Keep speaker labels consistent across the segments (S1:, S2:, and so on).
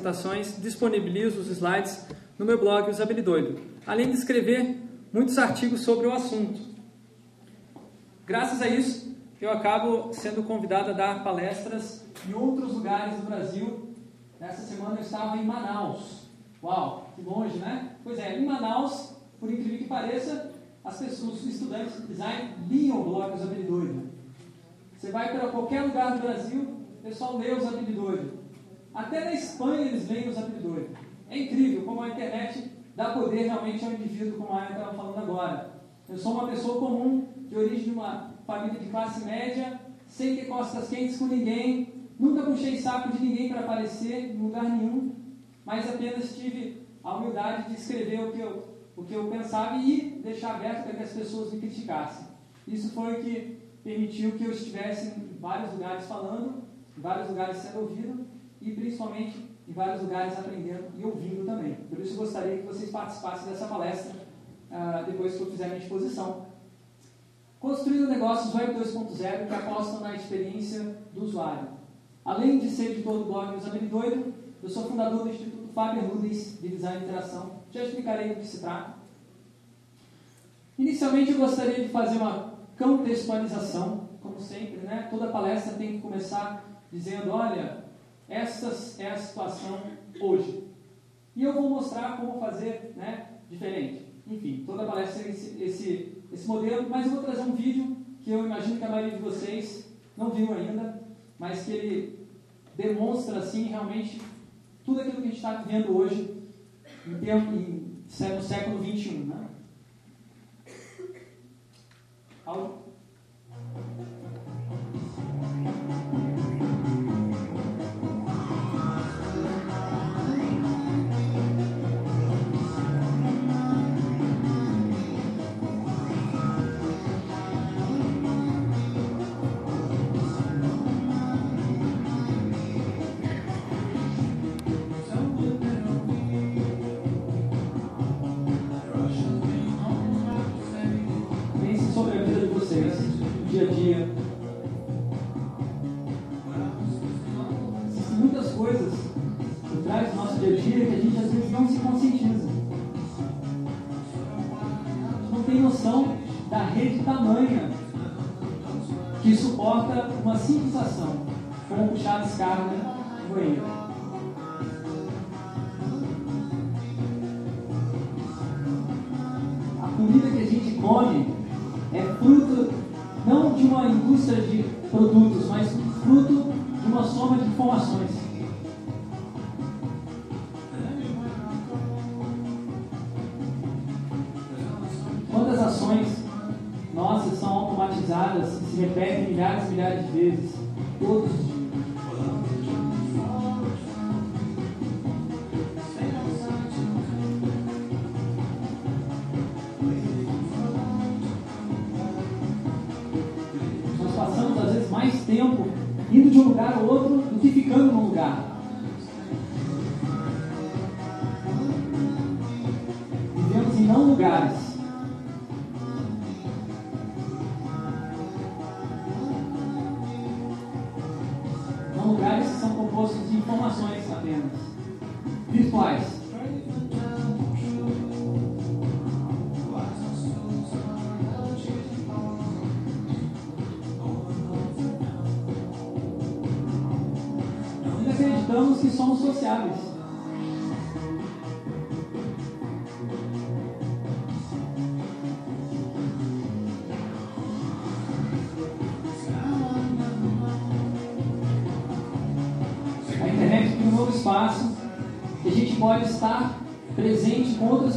S1: apresentações, disponibilizo os slides no meu blog Usabilidoido, além de escrever muitos artigos sobre o assunto. Graças a isso, eu acabo sendo convidado a dar palestras em outros lugares do Brasil. Nessa semana eu estava em Manaus. Uau, que longe, né? Pois é, em Manaus, por incrível que pareça, as pessoas, os estudantes de design liam o blog Usabilidoido. Você vai para qualquer lugar do Brasil, o pessoal lê os habilidoides. Até na Espanha eles leem os habilidoides. É incrível como a internet dá poder realmente ao indivíduo, como a Aya estava falando agora. Eu sou uma pessoa comum, de origem de uma família de classe média, sem ter costas quentes com ninguém, nunca puxei saco de ninguém para aparecer em lugar nenhum, mas apenas tive a humildade de escrever o que eu, o que eu pensava e deixar aberto para que as pessoas me criticassem. Isso foi o que permitiu que eu estivesse em vários lugares falando, em vários lugares sendo ouvido e principalmente em vários lugares aprendendo e ouvindo também. Por isso gostaria que vocês participassem dessa palestra uh, depois que eu fizer minha exposição. Construindo negócios Web 2.0 que apostam na experiência do usuário. Além de ser editor do blog Usabilidade Doido, eu sou fundador do Instituto Faber Ludens de Design e Interação. Já explicarei do que se trata. Inicialmente eu gostaria de fazer uma contextualização, como sempre, né? Toda palestra tem que começar dizendo, olha, esta é a situação hoje. E eu vou mostrar como fazer né, diferente. Enfim, toda palestra tem esse, esse, esse modelo, mas eu vou trazer um vídeo que eu imagino que a maioria de vocês não viu ainda, mas que ele demonstra assim realmente tudo aquilo que a gente está vivendo hoje em, em, no século XXI. Né? São lugares que são compostos de informações apenas, virtuais. Nós acreditamos que somos sociáveis.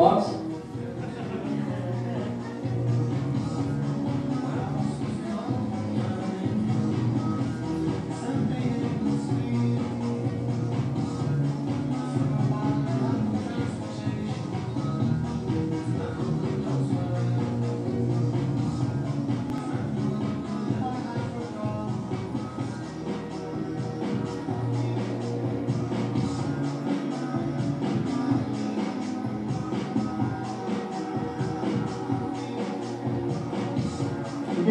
S1: Xbox.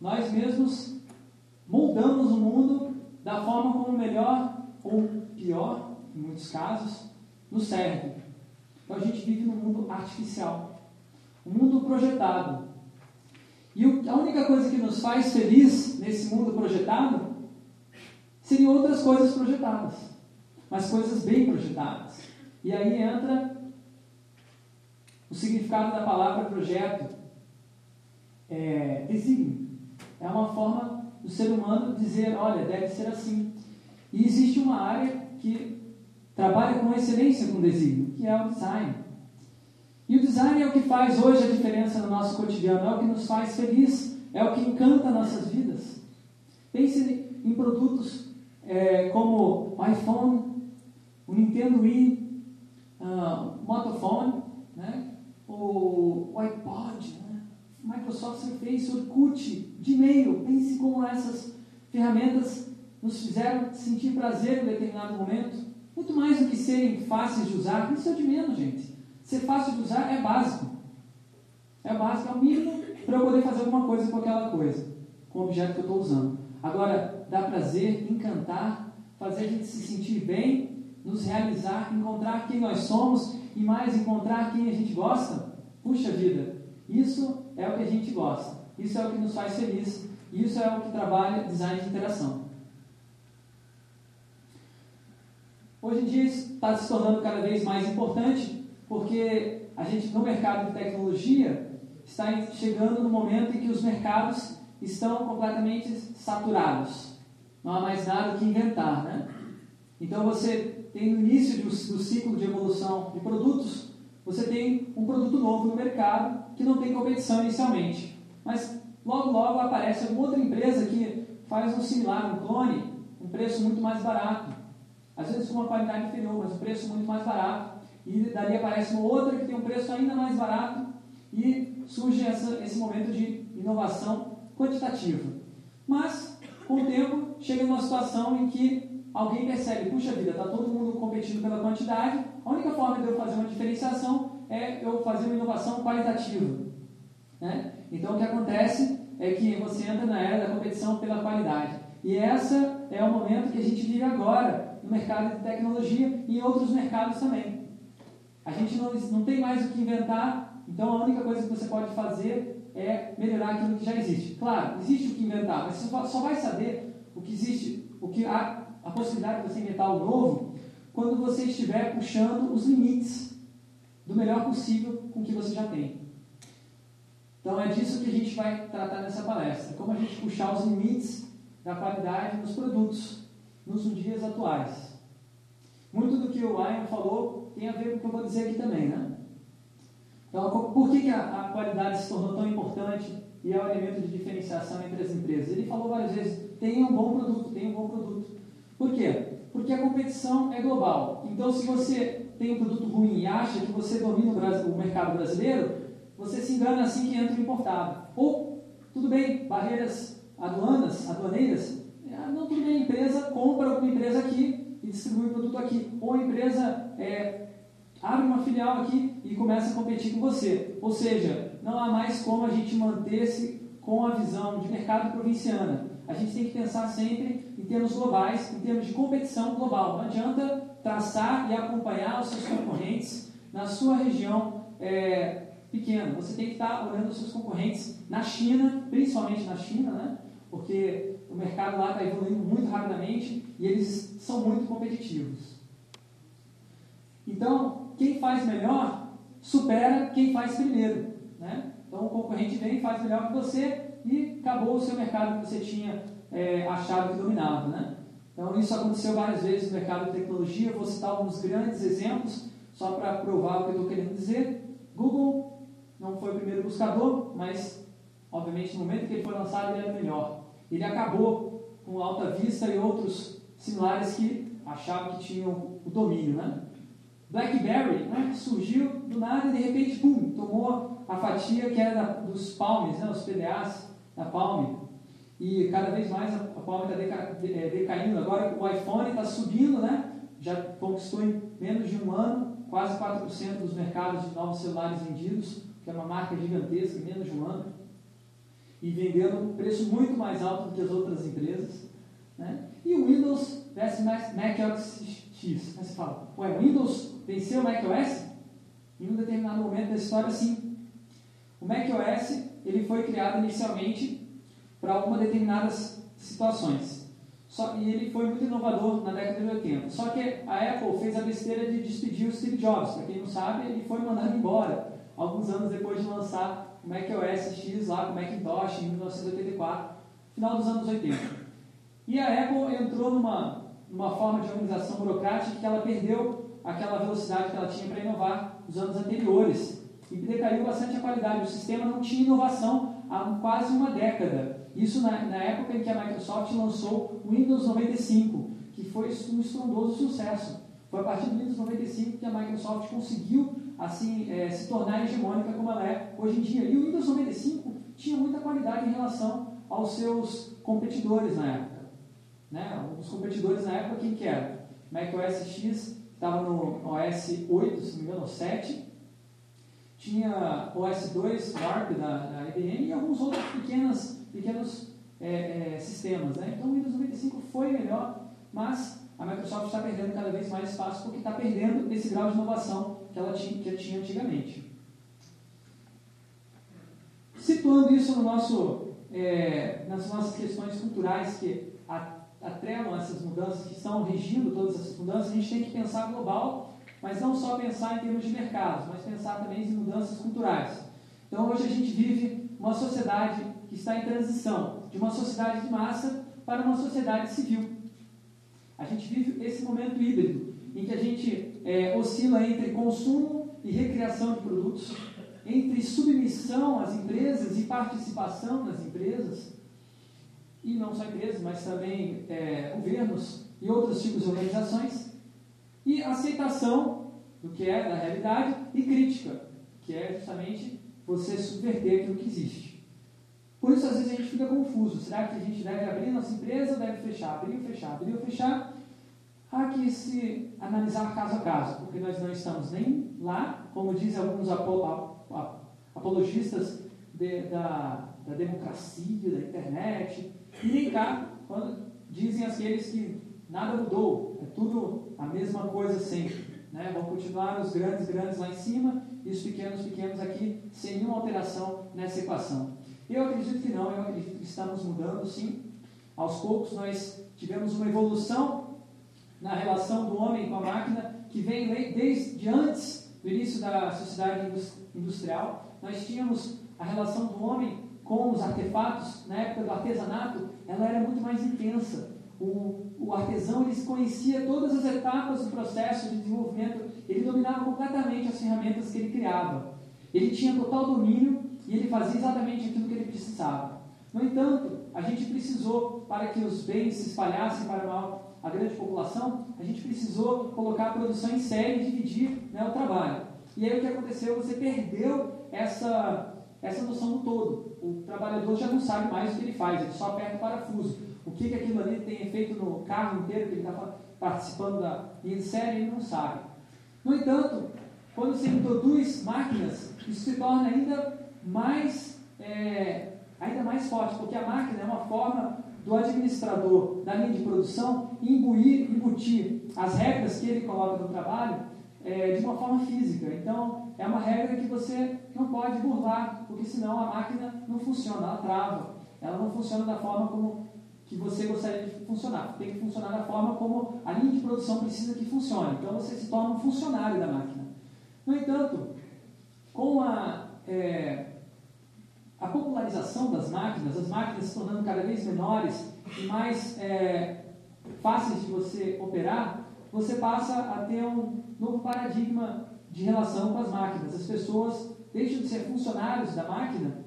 S1: Nós mesmos moldamos o mundo da forma como melhor ou pior, em muitos casos, nos serve. Então a gente vive num mundo artificial, um mundo projetado. E a única coisa que nos faz feliz nesse mundo projetado seriam outras coisas projetadas, mas coisas bem projetadas. E aí entra o significado da palavra projeto, é, desígnio. É uma forma do ser humano dizer, olha, deve ser assim. E existe uma área que trabalha com excelência com desígnio, que é o design. E o design é o que faz hoje a diferença no nosso cotidiano, é o que nos faz feliz, é o que encanta nossas vidas. Pense em produtos é, como o iPhone, o Nintendo Wii, uh, o Motophone, né? o, o iPod? Microsoft Surface, Orkut, Gmail. Pense como essas ferramentas nos fizeram sentir prazer em determinado momento. Muito mais do que serem fáceis de usar, isso é de menos, gente. Ser fácil de usar é básico. É básico, é o mínimo para eu poder fazer alguma coisa com aquela coisa, com o objeto que eu estou usando. Agora, dar prazer, encantar, fazer a gente se sentir bem, nos realizar, encontrar quem nós somos e mais encontrar quem a gente gosta. Puxa vida, isso é o que a gente gosta, isso é o que nos faz feliz, isso é o que trabalha design de interação. Hoje em dia está se tornando cada vez mais importante porque a gente no mercado de tecnologia está chegando no momento em que os mercados estão completamente saturados. Não há mais nada que inventar, né? Então você tem no início do, do ciclo de evolução de produtos, você tem um produto novo no mercado que não tem competição inicialmente. Mas logo logo aparece alguma outra empresa que faz um similar, um clone, um preço muito mais barato. Às vezes com uma qualidade inferior, mas um preço muito mais barato. E dali aparece uma outra que tem um preço ainda mais barato e surge essa, esse momento de inovação quantitativa. Mas com o tempo, chega numa situação em que alguém percebe, puxa vida, está todo mundo competindo pela quantidade, a única forma de eu fazer uma diferenciação é eu fazer uma inovação qualitativa. Né? Então, o que acontece é que você entra na era da competição pela qualidade. E essa é o momento que a gente vive agora no mercado de tecnologia e em outros mercados também. A gente não, não tem mais o que inventar, então a única coisa que você pode fazer é melhorar aquilo que já existe. Claro, existe o que inventar, mas você só vai saber o que existe, o que há a possibilidade de você inventar o novo, quando você estiver puxando os limites do melhor possível com o que você já tem. Então é disso que a gente vai tratar nessa palestra, como a gente puxar os limites da qualidade dos produtos nos dias atuais. Muito do que o Ryan falou tem a ver com o que eu vou dizer aqui também, né? Então, por que, a, qualidade se tornou tão importante e é o elemento de diferenciação entre as empresas? Ele falou várias vezes: tenha um bom produto, tenha um bom produto. Por quê? Porque a competição é global. Então, se você tem um produto ruim e acha que você domina o, o mercado brasileiro, você se engana assim que entra importado. Ou, tudo bem, barreiras aduanas, aduaneiras, ah, não, tudo bem, a empresa compra uma empresa aqui e distribui o produto aqui. Ou a empresa é, abre uma filial aqui e começa a competir com você. Ou seja, não há mais como a gente manter-se com a visão de mercado provinciana. A gente tem que pensar sempre em termos globais, em termos de competição global. Não adianta traçar e acompanhar os seus concorrentes na sua região é, pequeno. Você tem que estar olhando os seus concorrentes na China, principalmente na China, né? porque o mercado lá está evoluindo muito rapidamente e eles são muito competitivos. Então, quem faz melhor supera quem faz primeiro. Né? Então, o concorrente vem e faz melhor que você e acabou o seu mercado que você tinha é, achado que dominava. Né? Então, isso aconteceu várias vezes no mercado de tecnologia. vou citar alguns grandes exemplos, só para provar o que eu estou querendo dizer. Google não foi o primeiro buscador, mas, obviamente, no momento que ele foi lançado, ele era melhor. Ele acabou com Alta Vista e outros similares que achavam que tinham o domínio. Né? BlackBerry né, surgiu do nada e de repente, pum, tomou a fatia que era dos palmes, né, os PDAs da Palm. E cada vez mais a, a Palm está é, decaindo. Agora o iPhone está subindo, né, já conquistou em menos de um ano quase 4% dos mercados de novos celulares vendidos, que é uma marca gigantesca em menos de um ano. E vendendo preço muito mais alto do que as outras empresas. Né? E o Windows versus Mac OS X. Aí você fala, ué, Windows venceu o macOS? Em um determinado momento da história, sim. O macOS ele foi criado inicialmente para algumas determinadas situações. Só, e ele foi muito inovador na década de 80. Só que a Apple fez a besteira de despedir o Steve Jobs. Para quem não sabe, ele foi mandado embora alguns anos depois de lançar o macOS X lá com o Macintosh em 1984, final dos anos 80. E a Apple entrou numa, numa forma de organização burocrática que ela perdeu aquela velocidade que ela tinha para inovar nos anos anteriores. E decaiu bastante a qualidade. O sistema não tinha inovação há quase uma década. Isso na, na época em que a Microsoft lançou o Windows 95, que foi um estrondoso sucesso. Foi a partir do Windows 95 que a Microsoft conseguiu assim é, se tornar hegemônica como ela é hoje em dia. E o Windows 95 tinha muita qualidade em relação aos seus competidores na época. Né? Os competidores na época, quem que era? macOS X estava no OS 8, se não me engano, 7. Tinha OS 2, Warp da, da IBM e alguns outros pequenos, pequenos é, é, sistemas. Né? Então o Windows 95 foi melhor, mas a Microsoft está perdendo cada vez mais espaço porque está perdendo esse grau de inovação que ela tinha, que tinha antigamente. Situando isso no nosso, é, nas nossas questões culturais que atrelam essas mudanças, que estão regindo todas essas mudanças, a gente tem que pensar global, mas não só pensar em termos de mercados, mas pensar também em mudanças culturais. Então hoje a gente vive uma sociedade que está em transição de uma sociedade de massa para uma sociedade civil. A gente vive esse momento híbrido, em que a gente é, oscila entre consumo e recriação de produtos, entre submissão às empresas e participação nas empresas, e não só empresas, mas também é, governos e outros tipos de organizações, e aceitação do que é da realidade e crítica, que é justamente você subverter aquilo que existe. Por isso, às vezes, a gente fica confuso. Será que a gente deve abrir nossa empresa ou deve fechar? Abrir ou fechar? Abrir ou fechar? Há que se analisar caso a caso, porque nós não estamos nem lá, como dizem alguns apologistas de, da, da democracia, da internet, e nem cá, quando dizem aqueles que nada mudou, é tudo a mesma coisa sempre. Né? Vão continuar os grandes, grandes lá em cima e os pequenos, pequenos aqui, sem nenhuma alteração nessa equação. Eu acredito que não, eu acredito que estamos mudando sim. Aos poucos nós tivemos uma evolução na relação do homem com a máquina que vem desde antes do início da sociedade industrial. Nós tínhamos a relação do homem com os artefatos, na época do artesanato, ela era muito mais intensa. O, o artesão ele conhecia todas as etapas do processo de desenvolvimento, ele dominava completamente as ferramentas que ele criava. Ele tinha total domínio e ele fazia exatamente aquilo precisava. No entanto, a gente precisou, para que os bens se espalhassem para a grande população, a gente precisou colocar a produção em série e dividir né, o trabalho. E aí o que aconteceu? Você perdeu essa, essa noção do todo. O trabalhador já não sabe mais o que ele faz, ele só aperta o parafuso. O que, que aquilo ali tem efeito no carro inteiro que ele está participando da linha de série, ele não sabe. No entanto, quando você introduz máquinas, isso se torna ainda mais, é, ainda mais forte, porque a máquina é uma forma do administrador da linha de produção imbuir, embutir as regras que ele coloca no trabalho é, de uma forma física. Então, é uma regra que você não pode burlar, porque senão a máquina não funciona, ela trava. Ela não funciona da forma como que você gostaria de funcionar. Tem que funcionar da forma como a linha de produção precisa que funcione. Então, você se torna um funcionário da máquina. No entanto, com a, é, a popularização das máquinas, as máquinas se tornando cada vez menores e mais é, fáceis de você operar, você passa a ter um novo paradigma de relação com as máquinas. As pessoas deixam de ser funcionários da máquina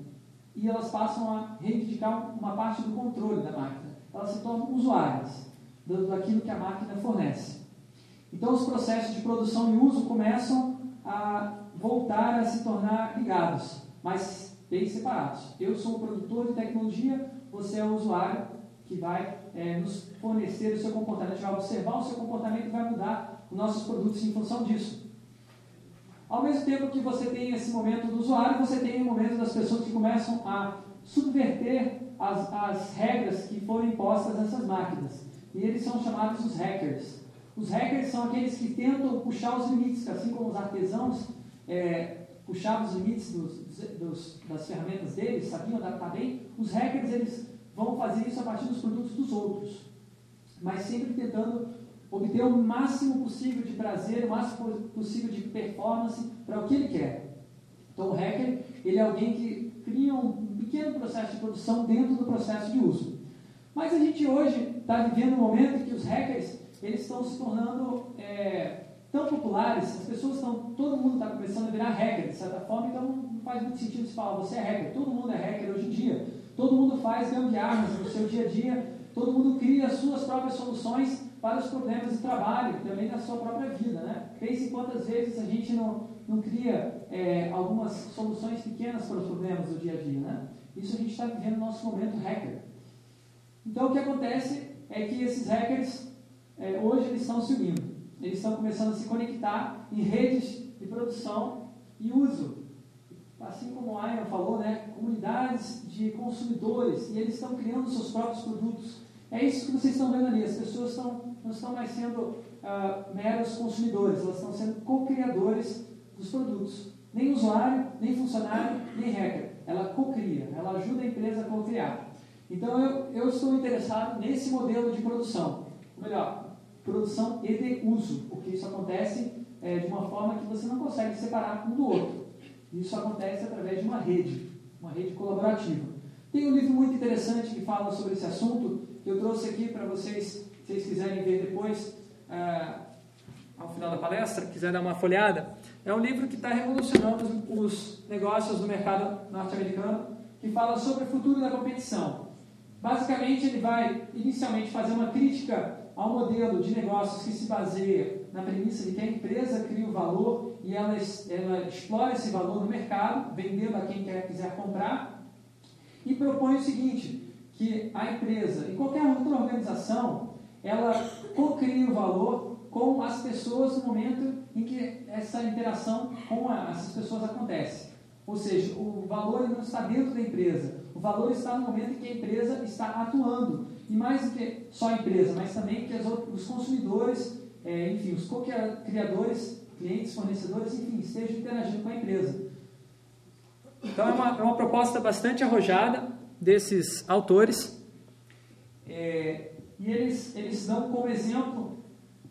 S1: e elas passam a reivindicar uma parte do controle da máquina. Elas se tornam usuárias daquilo que a máquina fornece. Então, os processos de produção e uso começam a voltar a se tornar ligados, mas bem separados. Eu sou um produtor de tecnologia, você é um usuário que vai é, nos fornecer o seu comportamento, vai observar o seu comportamento e vai mudar os nossos produtos em função disso. Ao mesmo tempo que você tem esse momento do usuário, você tem o momento das pessoas que começam a subverter as, as regras que foram impostas nessas máquinas. E eles são chamados os hackers. Os hackers são aqueles que tentam puxar os limites, assim como os artesãos é, puxavam os limites dos, dos, das ferramentas deles, sabiam adaptar bem. Os hackers eles vão fazer isso a partir dos produtos dos outros, mas sempre tentando obter o máximo possível de prazer, o máximo possível de performance para o que ele quer. Então, o hacker ele é alguém que cria um pequeno processo de produção dentro do processo de uso. Mas a gente hoje está vivendo um momento em que os hackers eles estão se tornando é, tão populares, as pessoas estão, todo mundo está começando a virar hacker, de certa forma, então faz muito sentido se falar, você é hacker, todo mundo é hacker hoje em dia, todo mundo faz gambiarras no seu dia a dia, todo mundo cria as suas próprias soluções para os problemas de trabalho, também na sua própria vida, né? Pense quantas vezes a gente não, não cria é, algumas soluções pequenas para os problemas do dia a dia, né? Isso a gente está vivendo no nosso momento hacker. Então, o que acontece é que esses hackers é, hoje eles estão se unindo. Eles estão começando a se conectar em redes de produção e uso. Assim como o Ayan falou, né, comunidades de consumidores, e eles estão criando seus próprios produtos. É isso que vocês estão vendo ali. As pessoas estão, não estão mais sendo uh, meros consumidores, elas estão sendo co-criadores dos produtos. Nem usuário, nem funcionário, nem hacker. Ela co-cria, ela ajuda a empresa a co-criar. Então eu, eu estou interessado nesse modelo de produção. Ou melhor, produção e de uso, porque isso acontece é, de uma forma que você não consegue separar um do outro. Isso acontece através de uma rede, uma rede colaborativa. Tem um livro muito interessante que fala sobre esse assunto, que eu trouxe aqui para vocês, se vocês quiserem ver depois, é, ao final da palestra, quiser dar uma folhada. É um livro que está revolucionando os negócios do mercado norte-americano, que fala sobre o futuro da competição. Basicamente, ele vai inicialmente fazer uma crítica ao modelo de negócios que se baseia na premissa de que a empresa cria o valor e ela, ela explora esse valor no mercado, vendendo a quem quer, quiser comprar, e propõe o seguinte, que a empresa e qualquer outra organização, ela co-cria o valor com as pessoas no momento em que essa interação com a, essas pessoas acontece. Ou seja, o valor não está dentro da empresa, o valor está no momento em que a empresa está atuando. E mais do que só a empresa, mas também que os consumidores, é, enfim, os co-criadores, clientes, fornecedores, enfim, estejam interagindo com a empresa. Então é uma, é uma proposta bastante arrojada desses autores. É, e eles, eles dão como exemplo,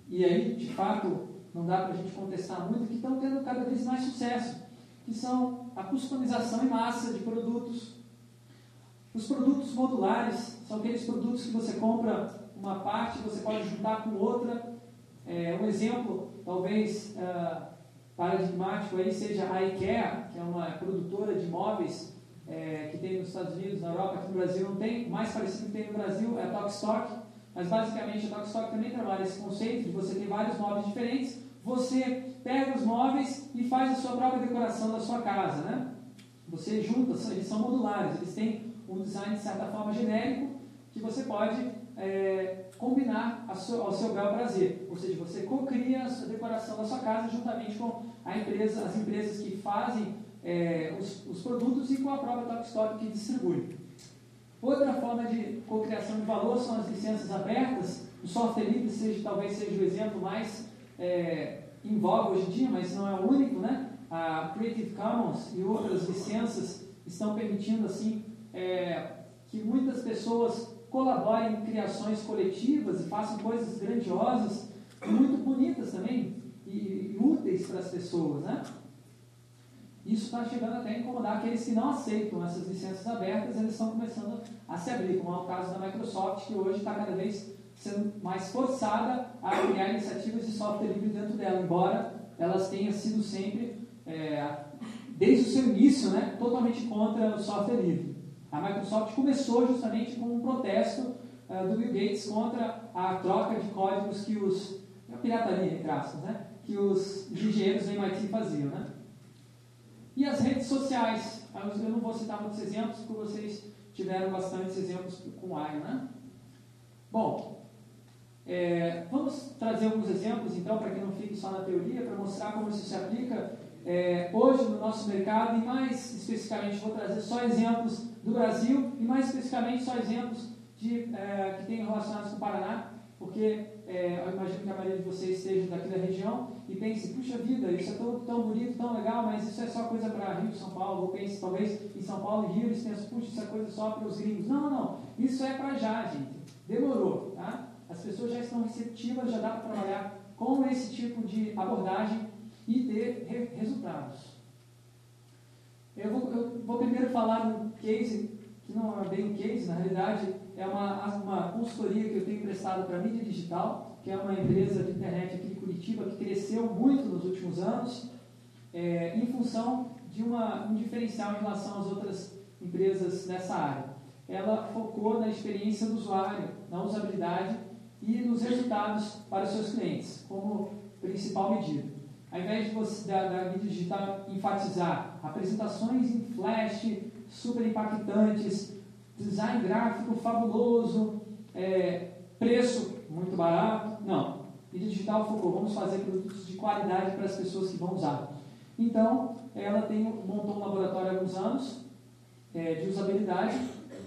S1: e aí de fato não dá para a gente contestar muito, que estão tendo cada vez mais sucesso, que são a customização em massa de produtos, os produtos modulares são aqueles produtos que você compra uma parte, você pode juntar com outra. É, um exemplo, talvez uh, paradigmático aí seja a IKEA, que é uma produtora de móveis é, que tem nos Estados Unidos, na Europa, aqui no Brasil não tem. O mais parecido que tem no Brasil é a Tokstok, mas basicamente a Tokstok também trabalha esse conceito de você ter vários móveis diferentes. Você pega os móveis e faz a sua própria decoração da sua casa, né? Você junta, eles são modulares, eles têm um design, de certa forma, genérico, que você pode é, combinar ao seu bel prazer. Ou seja, você cocria a decoração da sua casa juntamente com a empresa, as empresas que fazem é, os, os, produtos e com a própria Top que distribui. Outra forma de cocriação de valor são as licenças abertas. O software livre seja, talvez seja o exemplo mais é, em voga hoje em dia, mas não é o único, né? A Creative Commons e outras licenças estão permitindo assim é, que muitas pessoas colaborem em criações coletivas e façam coisas grandiosas, muito bonitas também e, e úteis para as pessoas, né? Isso está chegando até a incomodar aqueles que não aceitam essas licenças abertas, eles estão começando a se abrir, como é o caso da Microsoft, que hoje está cada vez sendo mais forçada a criar iniciativas de software livre dentro dela, embora elas tenham sido sempre, é, desde o seu início, né, totalmente contra o software livre. A Microsoft começou justamente com um protesto uh, do Bill Gates contra a troca de códigos que os. a pirataria, entre aspas, né, que os engenheiros do MIT faziam. Né? E as redes sociais. Eu não vou citar muitos exemplos, porque vocês tiveram bastantes exemplos com AI. Né? Bom, é, vamos trazer alguns exemplos, então, para que não fique só na teoria, para mostrar como isso se aplica é, hoje no nosso mercado e mais especificamente vou trazer só exemplos do Brasil e mais especificamente só exemplos de, é, que tenham relacionados com o Paraná, porque é, eu imagino que a maioria de vocês esteja daqui da região e pense, puxa vida, isso é tão, tão bonito, tão legal, mas isso é só coisa para Rio, São Paulo, ou pense talvez em São Paulo e Rio eles pensam, puxa, isso é coisa só para os gringos. Não, não, isso é para já, gente. Demorou, tá? As pessoas já estão receptivas, já dá para trabalhar com esse tipo de abordagem e ter re resultados. Eu vou, eu vou, primeiro falar um case, que não é bem um case, na realidade é uma, uma consultoria que eu tenho prestado para a mídia digital, que é uma empresa de internet aqui de Curitiba que cresceu muito nos últimos anos, é, em função de uma, um diferencial em relação às outras empresas nessa área. Ela focou na experiência do usuário, na usabilidade e nos resultados para os seus clientes, como principal medida. Ao invés de você, da, da mídia digital enfatizar apresentações em flash super impactantes, design gráfico fabuloso, é, preço muito barato, não. Mídia digital focou, vamos fazer produtos de qualidade para as pessoas que vão usar. Então, ela tem, montou um laboratório há alguns anos é, de usabilidade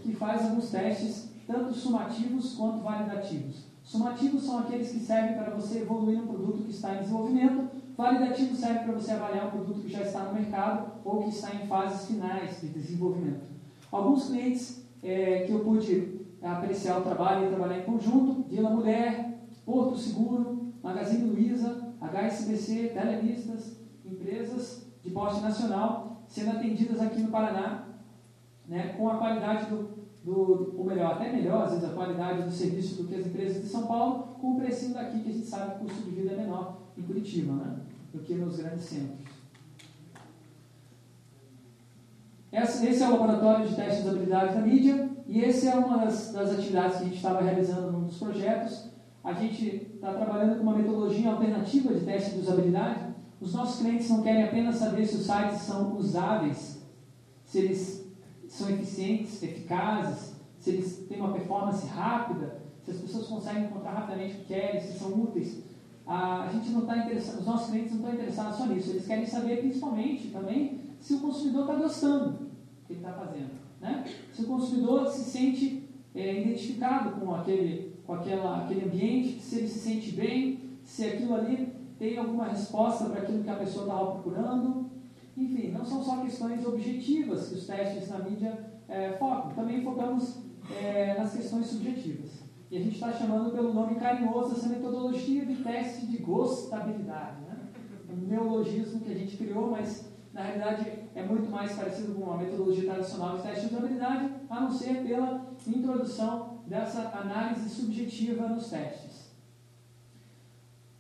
S1: que faz alguns testes, tanto sumativos quanto validativos. Sumativos são aqueles que servem para você evoluir um produto que está em desenvolvimento. Validativo serve para você avaliar um produto que já está no mercado ou que está em fases finais de desenvolvimento. Alguns clientes é, que eu pude apreciar o trabalho e trabalhar em conjunto, Vila Mulher, Porto Seguro, Magazine Luiza, HSBC, Televistas, empresas de porte nacional sendo atendidas aqui no Paraná né, com a qualidade do do, ou melhor, até melhor, às vezes, a qualidade do serviço do que as empresas de São Paulo, com o precinho daqui, que a gente sabe que o custo de vida é menor em Curitiba, né? Do que nos grandes centros. Esse é o laboratório de teste de usabilidade da mídia, e essa é uma das, das atividades que a gente estava realizando num dos projetos. A gente está trabalhando com uma metodologia alternativa de teste de usabilidade. Os nossos clientes não querem apenas saber se os sites são usáveis, se eles são eficientes, eficazes, se eles têm uma performance rápida, se as pessoas conseguem encontrar rapidamente o que querem, se são úteis. A gente não está interessado, os nossos clientes não estão interessados só nisso, eles querem saber principalmente também se o consumidor está gostando do que ele está fazendo. Né? Se o consumidor se sente é, identificado com, aquele, com aquela, aquele ambiente, se ele se sente bem, se aquilo ali tem alguma resposta para aquilo que a pessoa estava procurando, enfim, não são só questões objetivas que os testes na mídia é, focam, também focamos é, nas questões subjetivas. E a gente está chamando pelo nome carinhoso essa metodologia de teste de gostabilidade. Né? Um neologismo que a gente criou, mas na realidade é muito mais parecido com a metodologia tradicional de teste de usabilidade, a não ser pela introdução dessa análise subjetiva nos testes.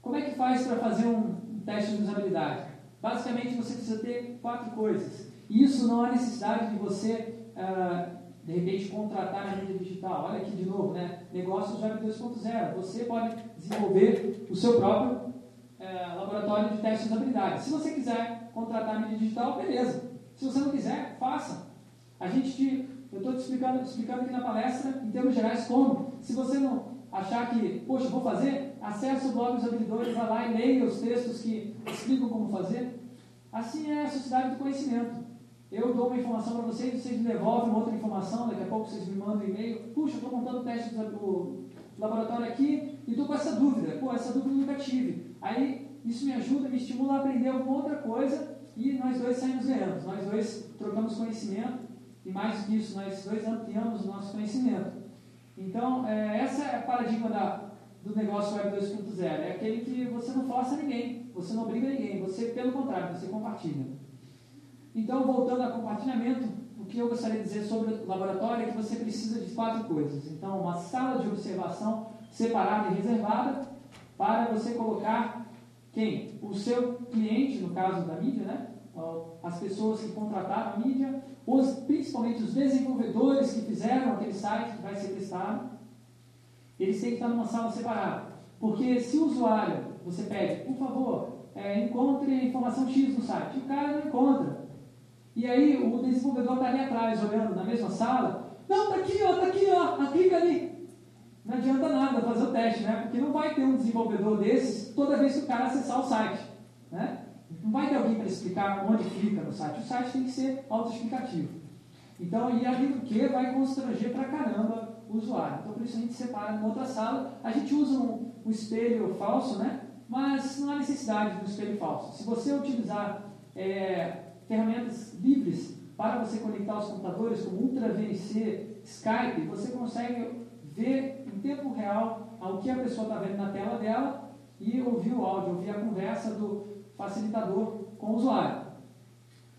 S1: Como é que faz para fazer um teste de usabilidade? Basicamente, você precisa ter quatro coisas. Isso não há necessidade de você, ah, de repente, contratar na mídia digital. Olha aqui de novo, né? Negócios Web 2.0. Você pode desenvolver o seu próprio eh, laboratório de testes de habilidade. Se você quiser contratar a mídia digital, beleza. Se você não quiser, faça. A gente te, eu estou te explicando, explicando aqui na palestra, em termos gerais, como. Se você não achar que, poxa, vou fazer, acesse o blog dos habilidores, vai lá e leia os textos que explicam como fazer. Assim é a sociedade do conhecimento. Eu dou uma informação para vocês, vocês me devolvem uma outra informação, daqui a pouco vocês me mandam um e-mail. Puxa, estou montando o teste do laboratório aqui e estou com essa dúvida. Pô, essa dúvida eu nunca tive. Aí isso me ajuda, me estimula a aprender alguma outra coisa e nós dois saímos ganhando. Nós dois trocamos conhecimento e mais do que isso, nós dois ampliamos o nosso conhecimento. Então, é, essa é a paradigma da, do negócio Web 2.0. É aquele que você não força ninguém, você não obriga ninguém, você, pelo contrário, você compartilha. Então, voltando ao compartilhamento, o que eu gostaria de dizer sobre o laboratório é que você precisa de quatro coisas. Então, uma sala de observação separada e reservada para você colocar quem? O seu cliente, no caso da mídia, né? as pessoas que contrataram a mídia, os, principalmente os desenvolvedores que fizeram aquele site que vai ser testado, eles têm que estar numa sala separada. Porque se o usuário, você pede, por favor, é, encontre a informação X no site, o cara não encontra. E aí o desenvolvedor está ali atrás, olhando na mesma sala, não, está aqui, ó, está aqui, ó, clica ali. Não adianta nada fazer o teste, né? Porque não vai ter um desenvolvedor desses toda vez que o cara acessar o site. Né? Não vai ter alguém para explicar onde clica no site. O site tem que ser autoexplicativo. Então, e além do que, vai constranger pra caramba o usuário. Então, por isso a gente separa em outra sala. A gente usa um, um espelho falso, né? Mas não há necessidade de um espelho falso. Se você utilizar é, ferramentas livres para você conectar os computadores, como Ultra VNC, Skype, você consegue ver em tempo real o que a pessoa está vendo na tela dela e ouvir o áudio, ouvir a conversa do facilitador com o usuário.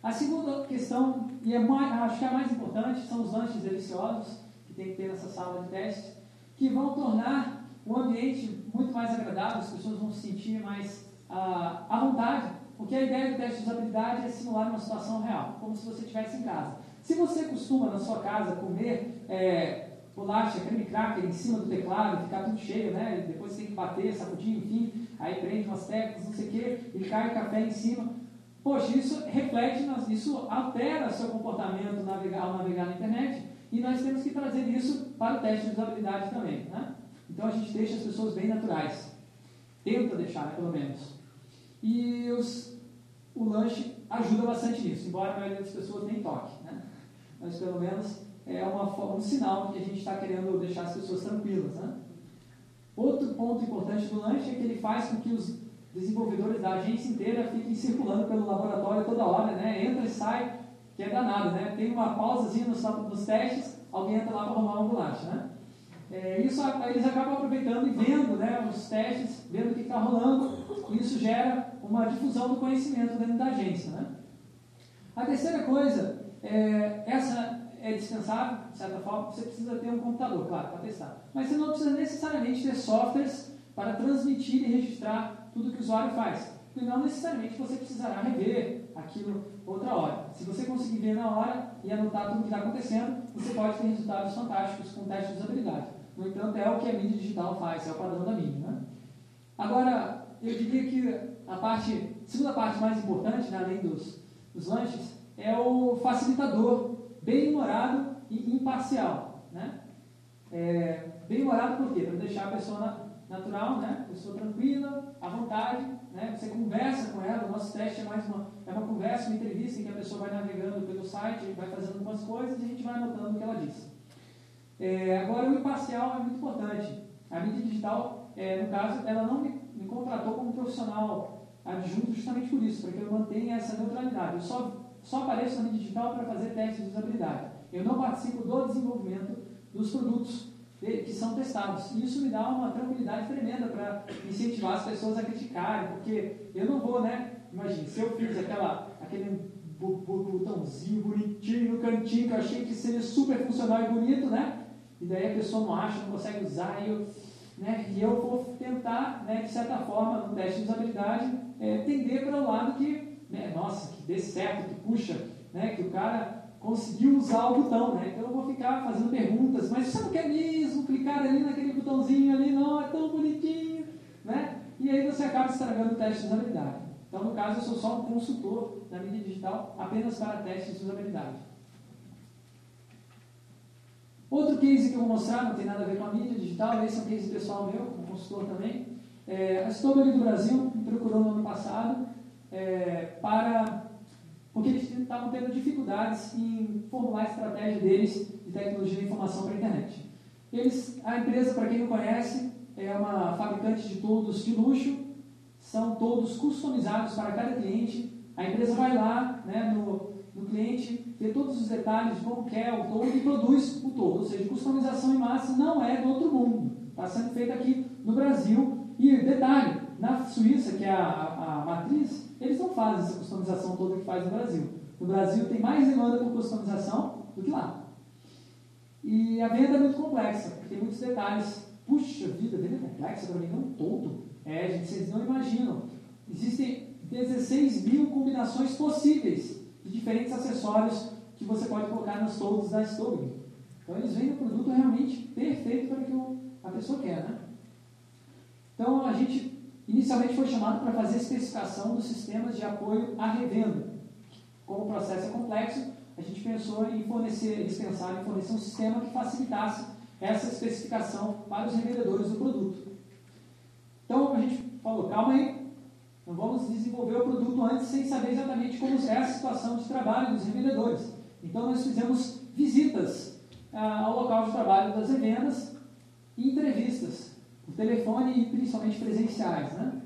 S1: A segunda questão, e é mais, acho que é a mais importante, são os lanches deliciosos que tem que ter nessa sala de testes, que vão tornar o ambiente muito mais agradável, as pessoas vão se sentir mais ah, à vontade, porque a ideia do teste de usabilidade é simular uma situação real, como se você estivesse em casa. Se você costuma na sua casa comer é, bolacha, creme cracker em cima do teclado, ficar tudo cheio, né? E depois você tem que bater, sacudir, enfim, aí prende umas teclas, não sei o quê, e cai o café em cima. Poxa, isso reflete, isso altera seu comportamento navegar, ao navegar na internet e nós temos que trazer isso para o teste de usabilidade também, né? Então a gente deixa as pessoas bem naturais. Tenta deixar, né, pelo menos. E os, o lanche ajuda bastante nisso, embora a maioria das pessoas nem toque, né? Mas pelo menos é uma, um sinal que a gente está querendo deixar as pessoas tranquilas. Né? Outro ponto importante do lanche é que ele faz com que os desenvolvedores da agência inteira fiquem circulando pelo laboratório toda hora, né? entra e sai, que é danado. Né? Tem uma pausazinha nos, nos testes, alguém entra lá para arrumar uma bolacha. Né? É, isso eles acabam aproveitando e vendo né, os testes, vendo o que está rolando, e isso gera uma difusão do conhecimento dentro da agência. Né? A terceira coisa, é, essa é dispensável, de certa forma, você precisa ter um computador, claro, para testar. Mas você não precisa necessariamente ter softwares para transmitir e registrar tudo que o usuário faz. E não necessariamente você precisará rever aquilo outra hora. Se você conseguir ver na hora e anotar tudo o que está acontecendo, você pode ter resultados fantásticos com teste de usabilidade. No entanto, é o que a mídia digital faz, é o padrão da mídia. Né? Agora, eu diria que a parte, segunda parte mais importante, né, além dos, dos lanches, é o facilitador bem-humorado e imparcial. Né? É, bem-humorado por quê? Para deixar a pessoa natural, né? pessoa tranquila, à vontade. Né? Você conversa com ela, o nosso teste é mais uma, é uma conversa, uma entrevista em que a pessoa vai navegando pelo site, vai fazendo algumas coisas e a gente vai anotando o que ela disse. É, agora, o imparcial é muito importante. A mídia digital, é, no caso, ela não me, me contratou como profissional adjunto justamente por isso, para que eu mantenha essa neutralidade. Eu só só apareço na mídia digital para fazer testes de usabilidade. Eu não participo do desenvolvimento dos produtos que são testados. E isso me dá uma tranquilidade tremenda para incentivar as pessoas a criticarem, porque eu não vou, né? Imagina, se eu fiz aquela, aquele botãozinho bonitinho no cantinho que eu achei que seria super funcional e bonito, né? E daí a pessoa não acha, não consegue usar, e eu, né? e eu vou tentar, né, de certa forma, no teste de usabilidade, é, tender para o lado que né, nossa, que dê certo, que puxa, né, que o cara conseguiu usar o botão, né? Então eu vou ficar fazendo perguntas, mas você não quer mesmo clicar ali naquele botãozinho ali, não, é tão bonitinho, né? E aí você acaba estragando o teste de usabilidade. Então, no caso, eu sou só um consultor da mídia digital apenas para testes de usabilidade. Outro case que eu vou mostrar, não tem nada a ver com a mídia digital, esse é um case pessoal meu, como consultor também. É, a Stobel do Brasil me procurou no ano passado é, para porque eles estavam tendo dificuldades em formular a estratégia deles de tecnologia de informação para a internet. Eles, a empresa, para quem não conhece, é uma fabricante de toldos de luxo, são todos customizados para cada cliente. A empresa vai lá né, no, no cliente, vê todos os detalhes de como quer o todo e produz o todo. Ou seja, customização em massa não é do outro mundo. Está sendo feita aqui no Brasil. E detalhe, na Suíça, que é a, a, a, matriz, eles não fazem essa customização toda que faz no Brasil. No Brasil tem mais demanda por customização do que lá. E a venda é muito complexa, tem muitos detalhes. Puxa vida, venda é complexa para mim, não todo. É, gente, vocês não imaginam. Existem 16 mil combinações possíveis diferentes acessórios que você pode colocar nos toldos da Stobing. Então eles vendem o produto realmente perfeito para o que a pessoa quer, né? Então a gente inicialmente foi chamado para fazer a especificação dos sistemas de apoio à revenda. Como o processo é complexo, a gente pensou em fornecer, eles pensaram em fornecer um sistema que facilitasse essa especificação para os revendedores do produto. Então a gente falou, calma aí, não vamos desenvolver o produto antes sem saber exatamente como é a situação de trabalho dos revendedores. Então nós fizemos visitas ah, ao local de trabalho das revendas e entrevistas, por telefone e principalmente presenciais. Né?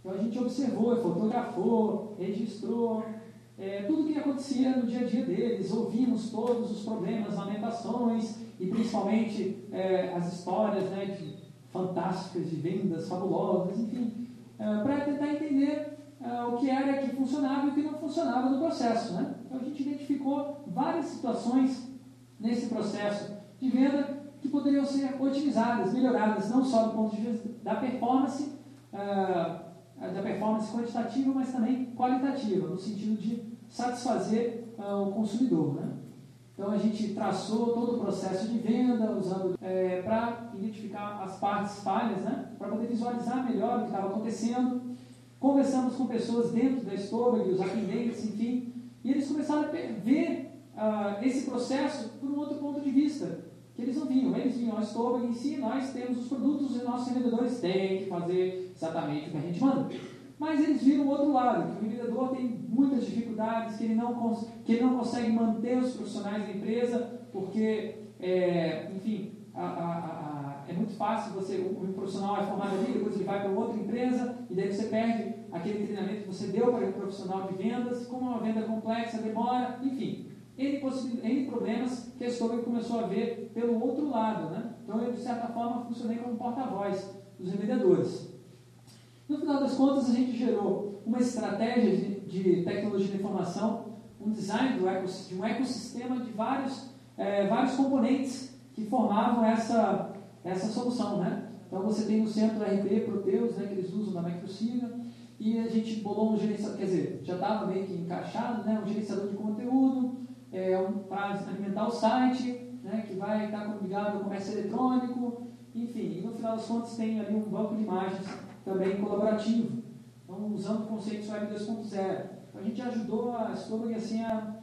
S1: Então a gente observou, fotografou, registrou, é, tudo o que acontecia no dia a dia deles, ouvimos todos os problemas, lamentações e principalmente é, as histórias né, de, fantásticas de vendas fabulosas, enfim, para tentar entender é, o que era que funcionava e o que não funcionava no processo. Né? Então a gente identificou várias situações nesse processo de venda que poderiam ser otimizadas, melhoradas, não só do ponto de vista da performance, uh, da performance quantitativa, mas também qualitativa, no sentido de satisfazer o consumidor. Né? Então a gente traçou todo o processo de venda, usando é, para identificar as partes falhas, né? para poder visualizar melhor o que estava acontecendo. Conversamos com pessoas dentro da Stobag, os atendentes, enfim, e eles começaram a ver uh, esse processo por um outro ponto de vista, que eles não vinham. Eles vinham a Stobag em si, nós temos os produtos e nossos vendedores têm que fazer exatamente o que a gente manda. Mas eles viram o outro lado, que o vendedor tem muitas dificuldades, que ele não, que ele não consegue manter os profissionais da empresa, porque, é, enfim, a, a, a, é muito fácil você, o, o, profissional é formado ali, depois ele vai para outra empresa, e daí você perde aquele treinamento que você deu para o profissional de vendas, como uma venda complexa, demora, enfim. N, N problemas que a Stover começou a ver pelo outro lado. Né? Então, eu, de certa forma, funcionei como porta-voz dos vendedores. No final das contas, a gente gerou uma estratégia de, de tecnologia de informação, um design do de um ecossistema de vários, é, vários componentes que formavam essa, essa solução. Né? Então, você tem o centro RP Proteus, né, que eles usam da Microsiga, e a gente bolou um gerenciador, quer dizer, já estava meio que encaixado, né, um gerenciador de conteúdo, é, um, para alimentar o site, né, que vai estar ligado ao comércio eletrônico, enfim, e no final das contas tem ali um banco de imagens também colaborativo, então, usando conceitos Web 2.0. Então, a gente ajudou a Stobag assim, a,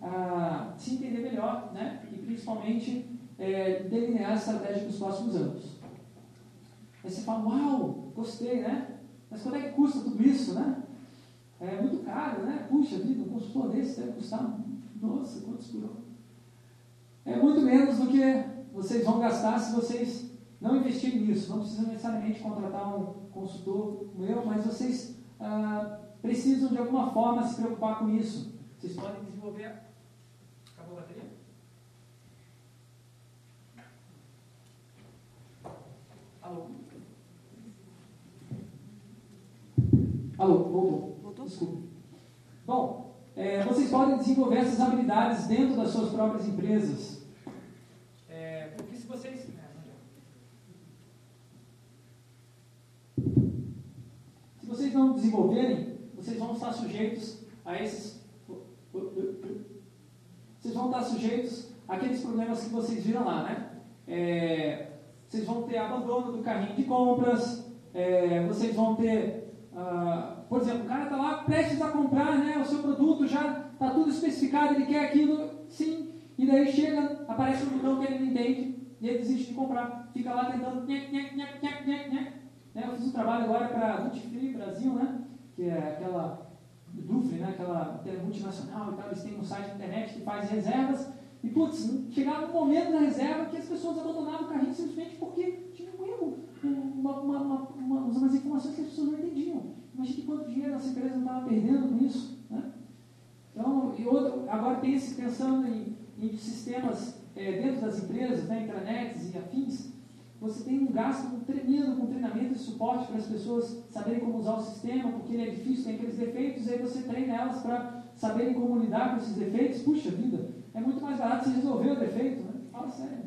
S1: a, se entender melhor né, e principalmente é, delinear a estratégia para os próximos anos. Aí você fala, uau, gostei, né? Mas quanto é que custa tudo isso, né? É muito caro, né? Puxa vida, um consultor desse deve custar, nossa, quantos por? É muito menos do que vocês vão gastar se vocês não investirem nisso. Não precisam necessariamente contratar um consultor meu, mas vocês ah, precisam de alguma forma se preocupar com isso. Vocês podem desenvolver. Acabou a bateria? Alô? Alô, voltou. Voltou? Desculpa. Bom, é, vocês podem desenvolver essas habilidades dentro das suas próprias empresas. É, porque se vocês. É, se vocês não desenvolverem, vocês vão estar sujeitos a esses. Vocês vão estar sujeitos àqueles problemas que vocês viram lá, né? É, vocês vão ter abandono do carrinho de compras, é, vocês vão ter ah, por exemplo, o cara está lá prestes a comprar né, o seu produto, já está tudo especificado, ele quer aquilo, sim, e daí chega, aparece um botão que ele não entende e ele desiste de comprar. Fica lá tentando. Nhec, nhec, nhec, nhec, nhec, nhec. Né, eu fiz um trabalho agora para a Duty Brasil, né, que é aquela Dufre, né, aquela multinacional e tal, eles têm um site de internet que faz reservas. E, putz, chegava um momento na reserva que as pessoas abandonavam o carrinho simplesmente porque tinha um erro, uma, uma, uma, umas informações que as pessoas não entendiam. Imagina quanto dinheiro essa empresa estava perdendo com isso. Né? Então, e outro, agora pense pensando em, em sistemas é, dentro das empresas, né, intranets e afins, você tem um gasto tremendo com treinamento e suporte para as pessoas saberem como usar o sistema, porque ele é difícil, tem aqueles defeitos, e aí você treina elas para saberem como lidar com esses defeitos. Puxa vida, é muito mais barato você resolver o defeito, né? Fala sério.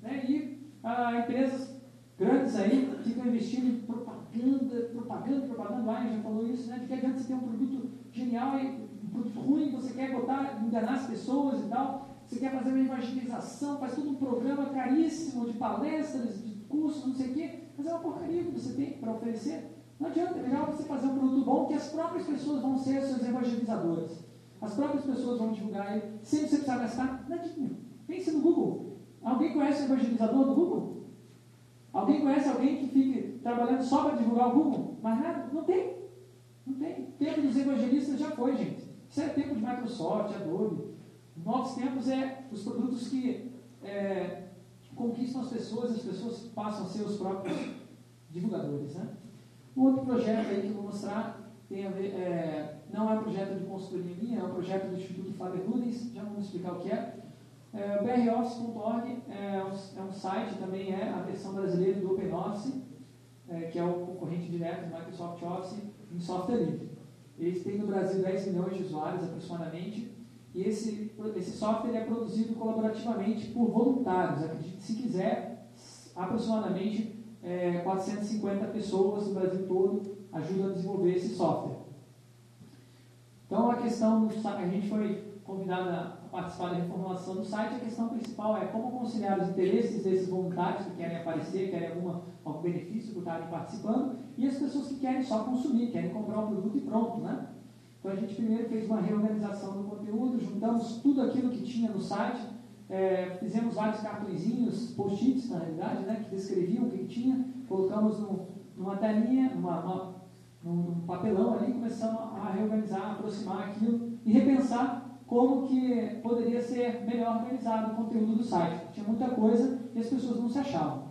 S1: Né? E ah, empresas grandes aí ficam investindo em propaganda, propaganda, propaganda, o já falou isso, né? De que adianta você ter um produto genial e um produto ruim, você quer botar, enganar as pessoas e tal, você quer fazer uma evangelização, faz todo um programa caríssimo de palestras, de cursos, não sei o quê, mas é uma porcaria que você tem para oferecer. Não adianta, é melhor você fazer um produto bom que as próprias pessoas vão ser seus evangelizadores. As próprias pessoas vão divulgar ele, sem você precisar gastar nadinha. Pense no Google. Alguém conhece o evangelizador do Google? Alguém conhece alguém que fique trabalhando só para divulgar o Google? Mas nada? Não tem. Não tem. Tempo dos evangelistas já foi, gente. Isso é tempo de Microsoft, Adobe. Novos tempos é os produtos que é, conquistam as pessoas as pessoas passam a ser os próprios divulgadores. Né? Um outro projeto aí que eu vou mostrar tem a ver, é, não é um projeto de consultoria minha, é um projeto do Instituto Faber Rudens, já vamos explicar o que é. é broffice.org é, um, é um site, também é a versão brasileira do OpenOffice, é, que é o concorrente direto do Microsoft Office em software livre. Eles têm no Brasil 10 milhões de usuários aproximadamente, e esse, esse software é produzido colaborativamente por voluntários. Acredite se quiser, aproximadamente é, 450 pessoas no Brasil todo ajudam a desenvolver esse software. Então a questão do a gente foi convidado a participar da reformulação do site, a questão principal é como conciliar os interesses desses voluntários que querem aparecer, querem alguma, algum benefício por estarem participando, e as pessoas que querem só consumir, querem comprar o produto e pronto, né? Então a gente primeiro fez uma reorganização do conteúdo, juntamos tudo aquilo que tinha no site, é, fizemos vários cartõezinhos, post-its na realidade, né, que descreviam o que tinha, colocamos no, numa telinha, numa, uma, num papelão ali, começamos a reorganizar, aproximar aquilo e repensar como que poderia ser melhor organizado o conteúdo do site. Tinha muita coisa e as pessoas não se achavam.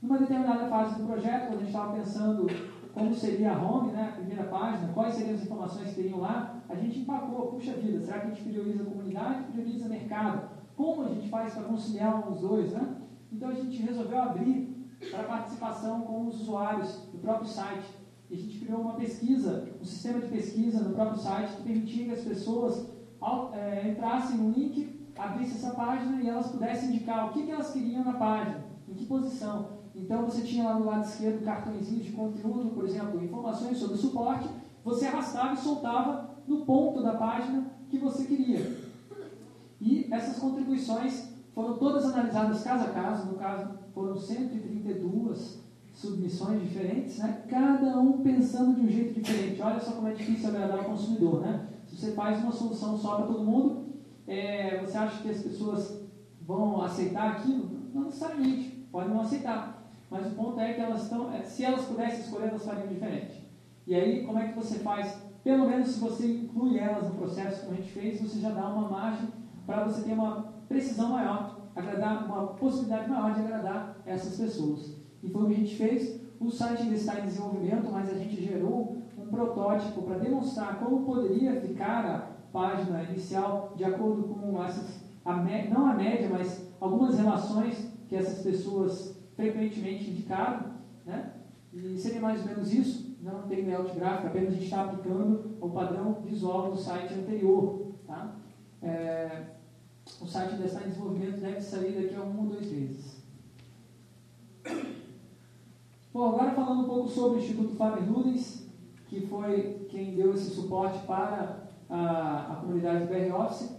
S1: Numa determinada fase do projeto, quando a gente estava pensando como seria a home, né, a primeira página, quais seriam as informações que teriam lá, a gente empacou, puxa vida, será que a gente prioriza a comunidade, prioriza mercado? Como a gente faz para conciliar os dois, né? Então a gente resolveu abrir para participação com os usuários do próprio site. E a gente criou uma pesquisa, um sistema de pesquisa no próprio site que permitia que as pessoas é, entrassem no link, abrissem essa página e elas pudessem indicar o que, que elas queriam na página, em que posição. Então você tinha lá no lado esquerdo cartõezinhos de conteúdo, por exemplo, informações sobre suporte, você arrastava e soltava no ponto da página que você queria. E essas contribuições foram todas analisadas caso a caso, no caso foram 132 submissões diferentes, né? cada um pensando de um jeito diferente. Olha só como é difícil agradar o consumidor. Né? Se você faz uma solução só para todo mundo, é, você acha que as pessoas vão aceitar aquilo? Não necessariamente, podem não aceitar. Mas o ponto é que elas estão, é, se elas pudessem escolher, elas fariam diferente. E aí, como é que você faz? Pelo menos se você inclui elas no processo, como a gente fez, você já dá uma margem para você ter uma precisão maior, agradar, uma possibilidade maior de agradar essas pessoas. E foi o que a gente fez. O site ainda está em desenvolvimento, mas a gente gerou um protótipo para demonstrar como poderia ficar a página inicial de acordo com essas, a não a média, mas algumas relações que essas pessoas frequentemente indicaram, né? E seria mais ou menos isso, não tem layout gráfico, apenas a gente está aplicando o padrão visual do site anterior, tá? É, o site ainda está em desenvolvimento, deve sair daqui a um ou dois meses. Bom, agora falando um pouco sobre o Instituto Faber Ludens, que foi quem deu esse suporte para a, a comunidade BR Office.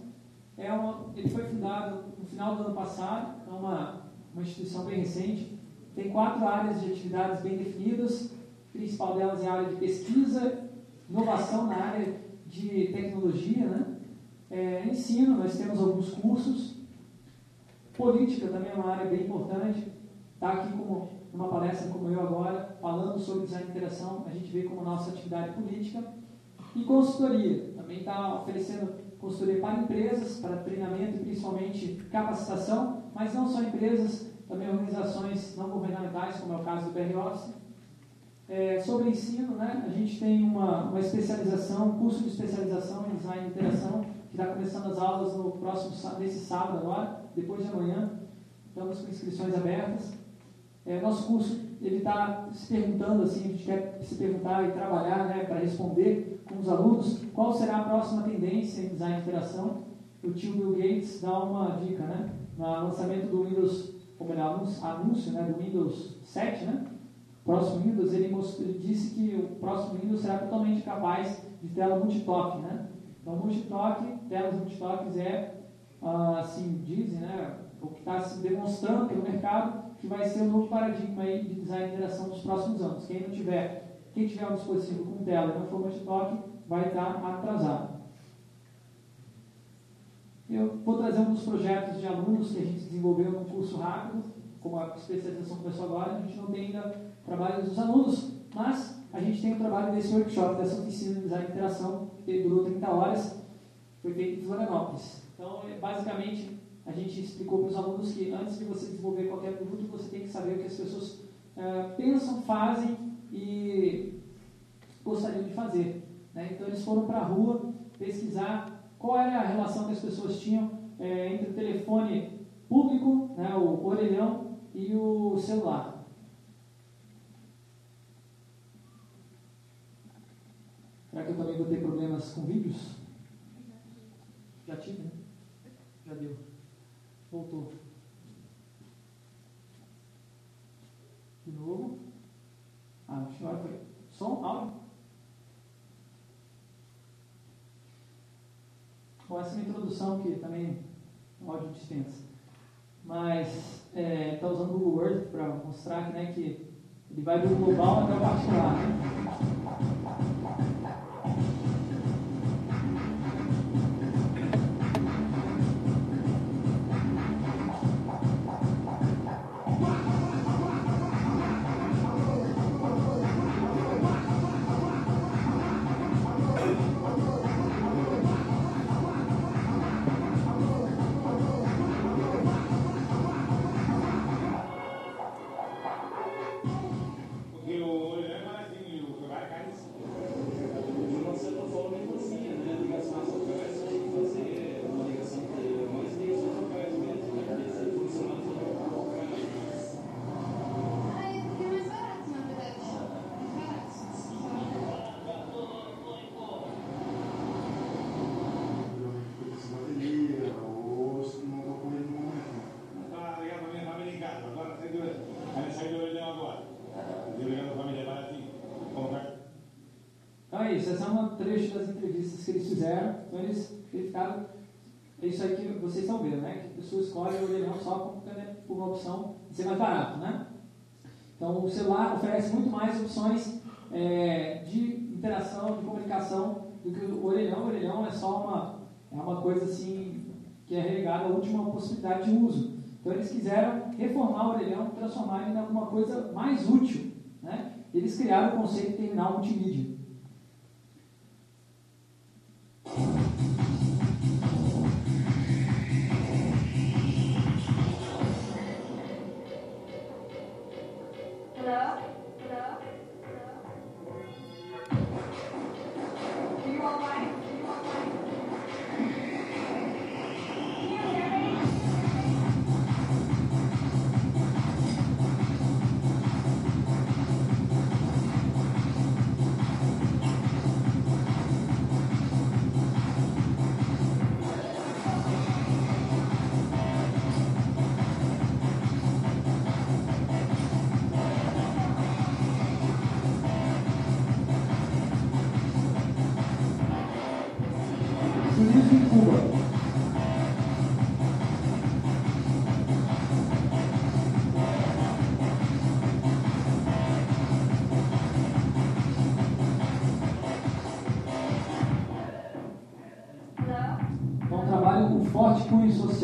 S1: É uma, ele foi fundado no final do ano passado, é uma, uma instituição bem recente. Tem quatro áreas de atividades bem definidas. A principal delas é a área de pesquisa, inovação na área de tecnologia, né? É, ensino, nós temos alguns cursos. Política também é uma área bem importante. Está aqui como uma palestra como eu agora, falando sobre design de interação, a gente vê como nossa atividade política. E consultoria, também está oferecendo consultoria para empresas, para treinamento e principalmente capacitação, mas não só empresas, também organizações não governamentais, como é o caso do BR Office. É, sobre ensino, né, a gente tem uma, uma especialização, um curso de especialização em design e interação, que está começando as aulas no próximo, nesse sábado agora, depois de amanhã. Estamos com inscrições abertas. É, nosso curso ele está se perguntando assim, a gente quer se perguntar e trabalhar né, para responder com os alunos qual será a próxima tendência em design e interação. O tio Bill Gates dá uma dica, né? No lançamento do Windows, como ele anúncio, né, do Windows 7, né? próximo Windows, ele, mostrou, ele, disse que o próximo Windows será totalmente capaz de tela multitoque, né? Então, multitoque, telas multitoques é, ah, assim, dizem, né? O que está se demonstrando pelo mercado que vai ser o novo paradigma aí de design de interação dos próximos anos. Quem não tiver, quem tiver um dispositivo com tela e não for multitoque, vai estar atrasado. Eu vou trazer um dos projetos de alunos que a gente desenvolveu no curso rápido, como a especialização começou agora, a gente não tem ainda trabalho dos alunos, mas a gente tem o trabalho desse workshop, dessa oficina de design de interação, que durou 30 horas, foi feito em Florianópolis. Então, é, basicamente, a gente explicou para os alunos que antes de você desenvolver qualquer produto, você tem que saber o que as pessoas uh, pensam, fazem e gostariam de fazer. Né? Então, eles foram para a rua pesquisar qual era a relação que as pessoas tinham é, entre o telefone público, né, o orelhão, e o celular. Será que eu também vou ter problemas com vídeos? Já tive, né? Já deu. Voltou. De novo. Ah, agora foi. Som, áudio. Bom, essa é uma introdução que também o áudio dispensa. Mas está é, tá usando o Google Earth para mostrar que, né, que ele vai do global até o particular. Ser mais barato, né? Então, o celular oferece muito mais opções é, de interação, de comunicação do que o orelhão. O orelhão é só uma, é uma coisa assim que é relegada à última possibilidade de uso. Então, eles quiseram reformar o orelhão, transformar ele em alguma coisa mais útil. Né? Eles criaram o conceito de terminal multimídia.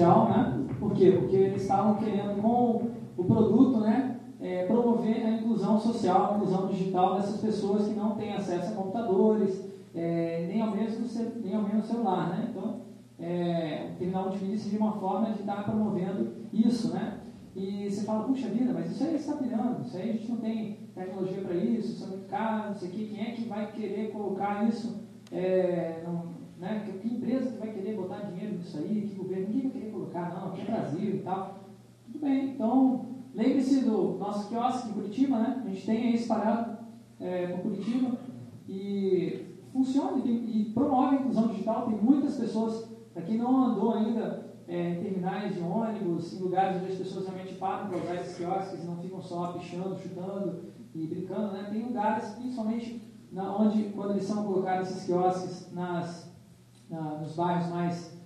S1: Né? Por quê? Porque eles estavam querendo, com o produto, né, é, promover a inclusão social, a inclusão digital dessas pessoas que não têm acesso a computadores, é, nem, ao mesmo, nem ao mesmo celular, né? Então, é, o terminal multimídia seria uma forma de estar promovendo isso, né? E você fala, puxa vida, mas isso aí está pirando, isso aí a gente não tem tecnologia para isso, isso é muito caro, não sei o quê, quem é que vai querer colocar isso, é, não, né, que, que empresa que vai querer botar dinheiro nisso aí, que governo, ninguém vai querer colocar, não, aqui é Brasil e tal. Tudo bem, então lembre-se do nosso quiosque em Curitiba, né? A gente tem aí espalhado é, por Curitiba e funciona e, e, promove a inclusão digital. Tem muitas pessoas, para quem não andou ainda é, em terminais de ônibus, em lugares onde as pessoas realmente param para usar esses quiosques e não ficam só pichando, chutando e brincando, né? Tem lugares, principalmente na, onde, quando eles são colocados esses quiosques nas, na, nos bairros mais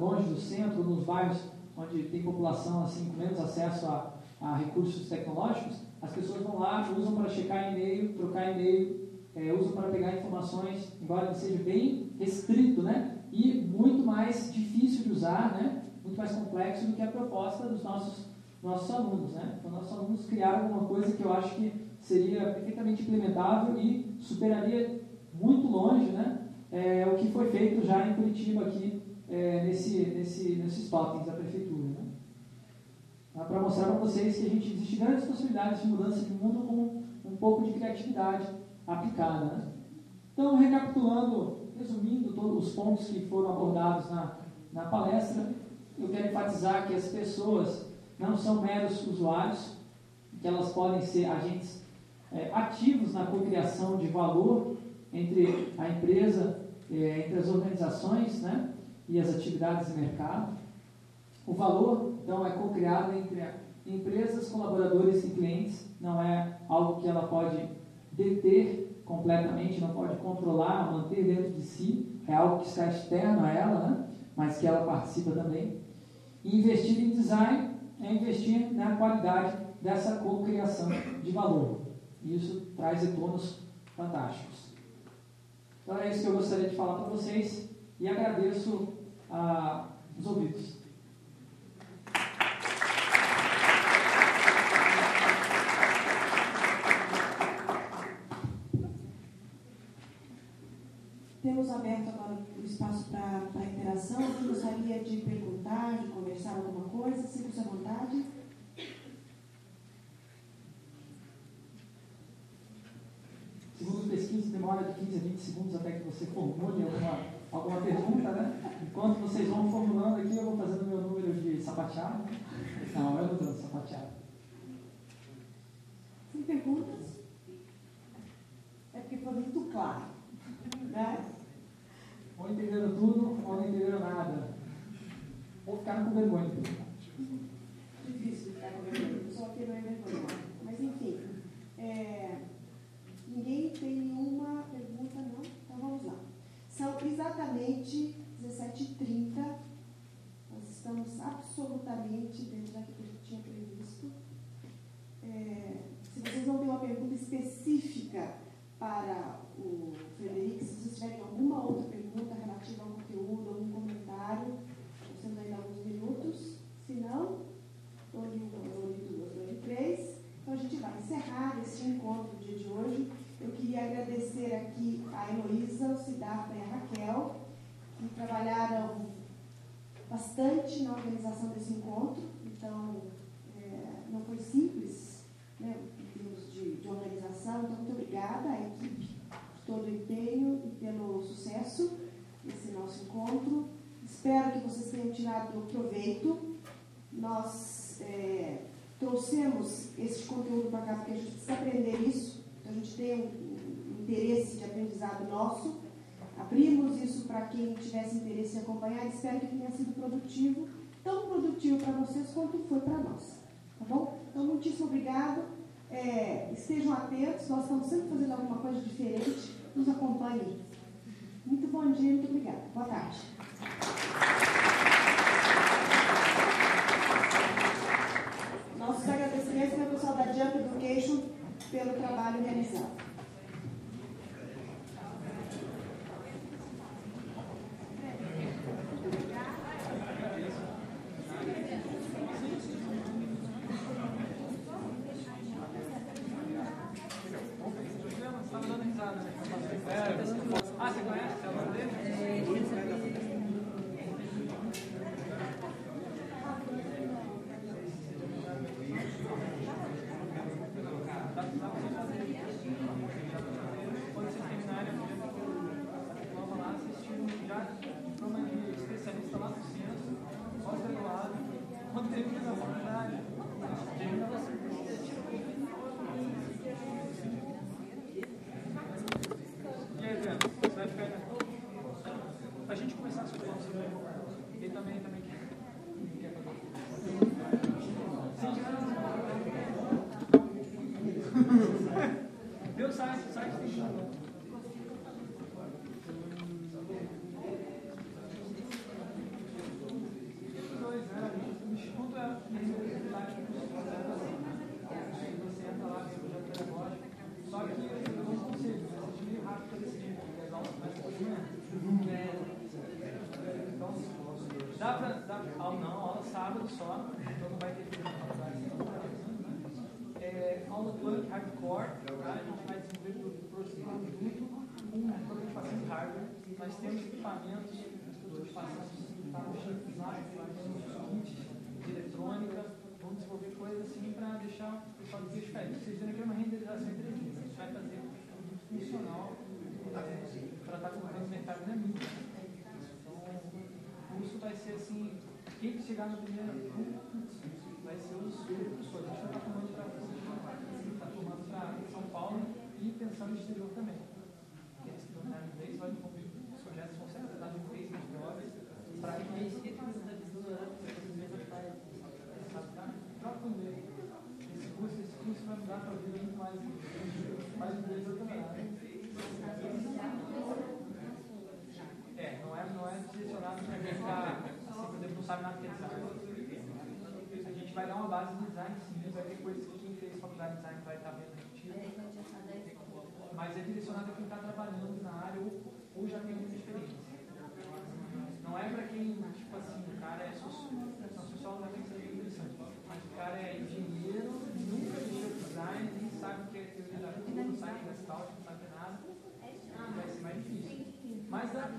S1: longe do centro, nos bairros onde tem população assim com menos acesso a, a recursos tecnológicos, as pessoas vão lá, usam para checar e-mail, trocar e-mail, é, usam para pegar informações, embora seja bem restrito, né? E muito mais difícil de usar, né? Muito mais complexo do que a proposta dos nossos, nossos alunos, né? Então, nossos alunos criaram alguma coisa que eu acho que seria perfeitamente implementável e superaria muito longe, né? É, o que foi feito já em Curitiba aqui é, nesse, nesse, nesses totens da prefeitura. Né? Para mostrar para vocês que a gente existe grandes possibilidades de mudança de mundo com um pouco de criatividade aplicada. Né? Então, recapitulando, resumindo todos os pontos que foram abordados na, na palestra, eu quero enfatizar que as pessoas não são meros usuários, que elas podem ser agentes é, ativos na cocriação de valor entre a empresa, é, entre as organizações, né? E as atividades de mercado. O valor, então, é co-criado entre empresas, colaboradores e clientes, não é algo que ela pode deter completamente, não pode controlar, manter dentro de si, é algo que está externo a ela, né? mas que ela participa também. E investir em design é investir na qualidade dessa co-criação de valor. Isso traz retornos fantásticos. Então é isso que eu gostaria de falar para vocês e agradeço ah, os ouvidos.
S2: Temos aberto agora o espaço para interação. Quem gostaria de perguntar, de conversar alguma coisa, sinta-se à vontade.
S1: Segundo pesquisa, demora de 15 a 20 segundos até que você formule alguma alguma pergunta, né? Enquanto vocês vão formulando aqui, eu vou fazendo meu número de sapateado. Não, eu não estou sapateado.
S2: Sem perguntas? É porque foi muito claro. Né?
S1: Ou entenderam tudo, ou não entenderam nada. Ou ficaram com vergonha.
S2: Difícil ficar com vergonha. Só que não é vergonha. Mas enfim. É... Ninguém tem nenhuma pergunta, não? Então vamos lá. São exatamente 17h30. Nós estamos absolutamente dentro daquilo que a gente tinha previsto. É, se vocês não têm uma pergunta específica para o Frederico, se vocês tiverem alguma outra pergunta relativa ao conteúdo, algum comentário, nós temos ainda alguns minutos. Se não, estou ali duas, estou ali três. Então a gente vai encerrar esse encontro do dia de hoje. Eu queria agradecer aqui a Heloísa, o Cidafra e a Raquel, que trabalharam bastante na organização desse encontro. Então, é, não foi simples, né, em termos de, de organização. Então, muito obrigada à equipe por todo o empenho e pelo sucesso desse nosso encontro. Espero que vocês tenham tirado proveito. Nós é, trouxemos esse conteúdo para cá porque a gente precisa aprender isso então, a gente tem um interesse de nosso. Abrimos isso para quem tivesse interesse em acompanhar. Espero que tenha sido produtivo, tão produtivo para vocês quanto foi para nós. Tá bom? Então, muitíssimo obrigado. É, estejam atentos, nós estamos sempre fazendo alguma coisa diferente. Nos acompanhem. Muito bom dia, muito obrigada. Boa tarde. Nossos agradecimentos ao pessoal da Jump Education pelo trabalho realizado.
S1: Nós temos equipamentos tá no chips lá, temos kits de eletrônica. Vamos desenvolver coisas assim para deixar o pessoal cair. Vocês viram aqui é uma renderização em 3D. A vai fazer funcional é, para estar colocando no mercado não é muito. Então, o curso vai ser assim, quem chegar no primeiro vai ser os professores. A gente está tomando para está tomando para São Paulo e pensando no exterior também. Aqueles que não em inglês, vai, os projetos vão ser apresentados em três jovens para que Troca o Esse curso, esse curso vai mudar para a vida muito mais, mais inglês também. É, não é, não é direcionado para quem está, assim, por exemplo, não sabe nada que é design. A gente vai dar uma base de design, sim, vai ter coisas que quem fez faculdade de design vai estar vendo aqui. Mas é direcionado a quem está trabalhando na área ou, ou já tem muita experiência. Não é para quem, tipo assim, o cara é sociólogo, não, ter que ser interessante. Mas o cara é engenheiro, nunca mexeu design, nem sabe o que é teoria da rua, não sabe é scout, não sabe nada. Vai ser mais difícil. Mas dá.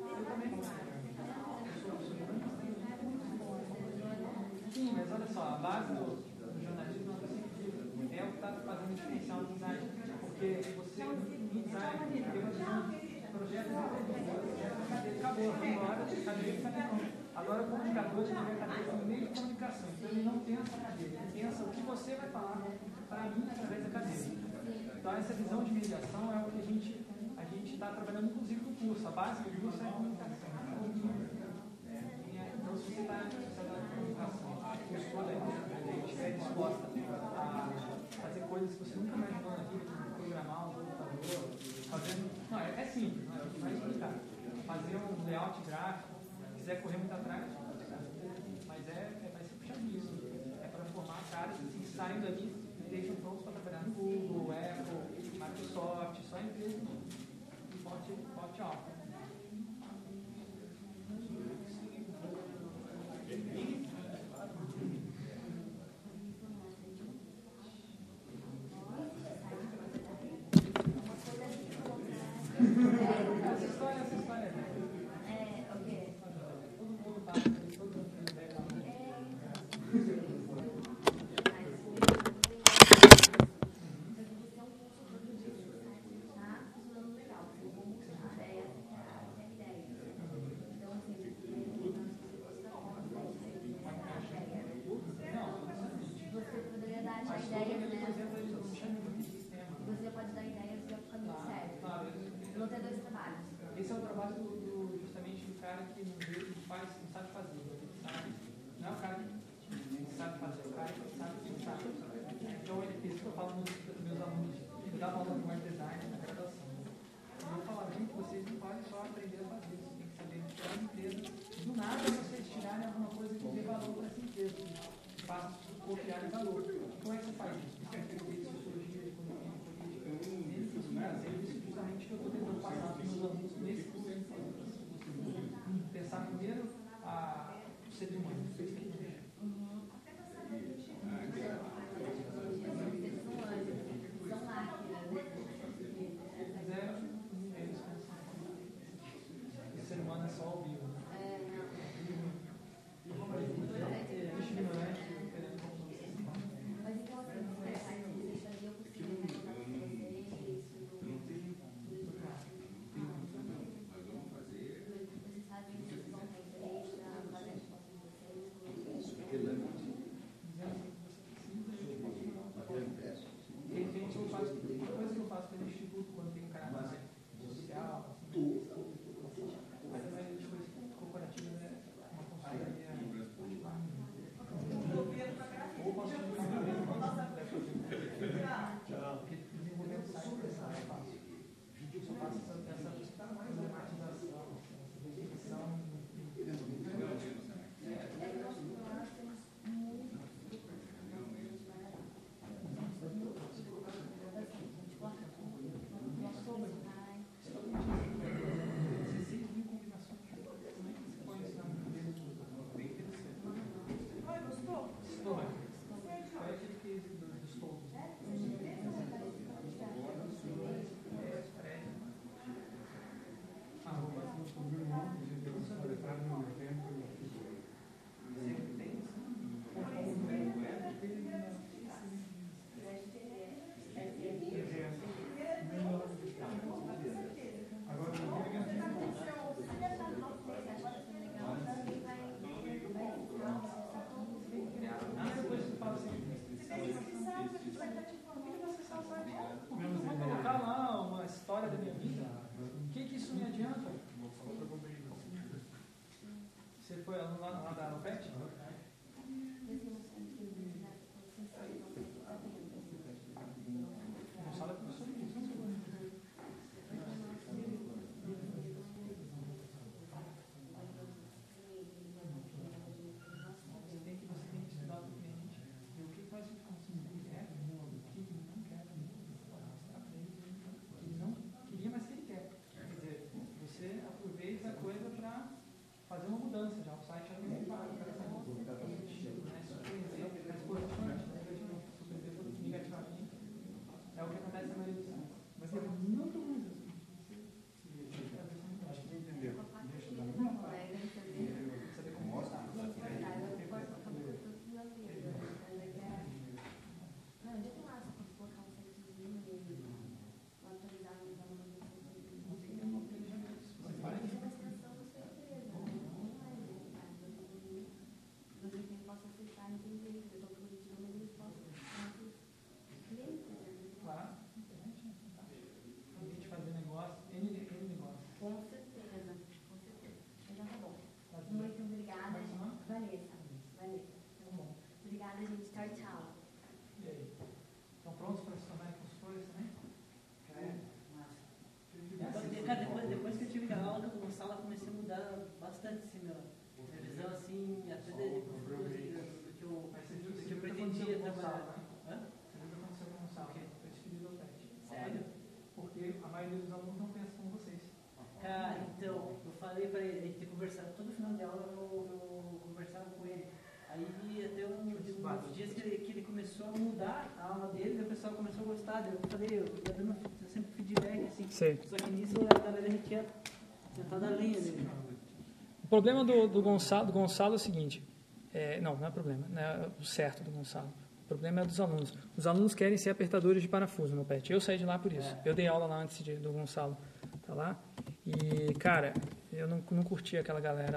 S1: Eu também. Sim, mas olha só, a base do, do jornalismo é o que está fazendo diferencial no design. Porque você, no design, tem uma visão projeto acabou, agora cadeia Agora o comunicador ele vai cadeia no meio de comunicação, então ele não pensa a cadeia, ele pensa o que você vai falar para mim através da cadeia. Então essa visão de mediação é o que a gente a gente está trabalhando inclusive no curso. A base do curso é a comunicação. Então se você está na a curso toda estiver disposta a fazer coisas que você nunca imaginou na vida, programar um computador, fazendo. Não, é, é simples, não é? Vai explicar. Fazer um layout gráfico, quiser correr muito atrás, mas é, é vai ser puxadíssimo. É para formar caras assim, que saem dali e deixam prontos para trabalhar no Google, Apple, Microsoft, só empresa forte, forte alta. copiar o valor. Como
S3: é que você faz isso? Uns dias que ele, que ele começou a mudar a aula dele, o pessoal começou a gostar. Eu falei, eu ia dando sempre feedback, assim.
S1: Sei.
S3: Só que nisso a galera já tinha sentado a lenha dele.
S1: O problema do, do, Gonçalo, do Gonçalo é o seguinte: é, não, não é problema, não é o certo do Gonçalo. O problema é dos alunos. Os alunos querem ser apertadores de parafuso no PET. Eu saí de lá por isso. Eu dei aula lá antes de, do Gonçalo tá lá. E, cara, eu não, não curti aquela galera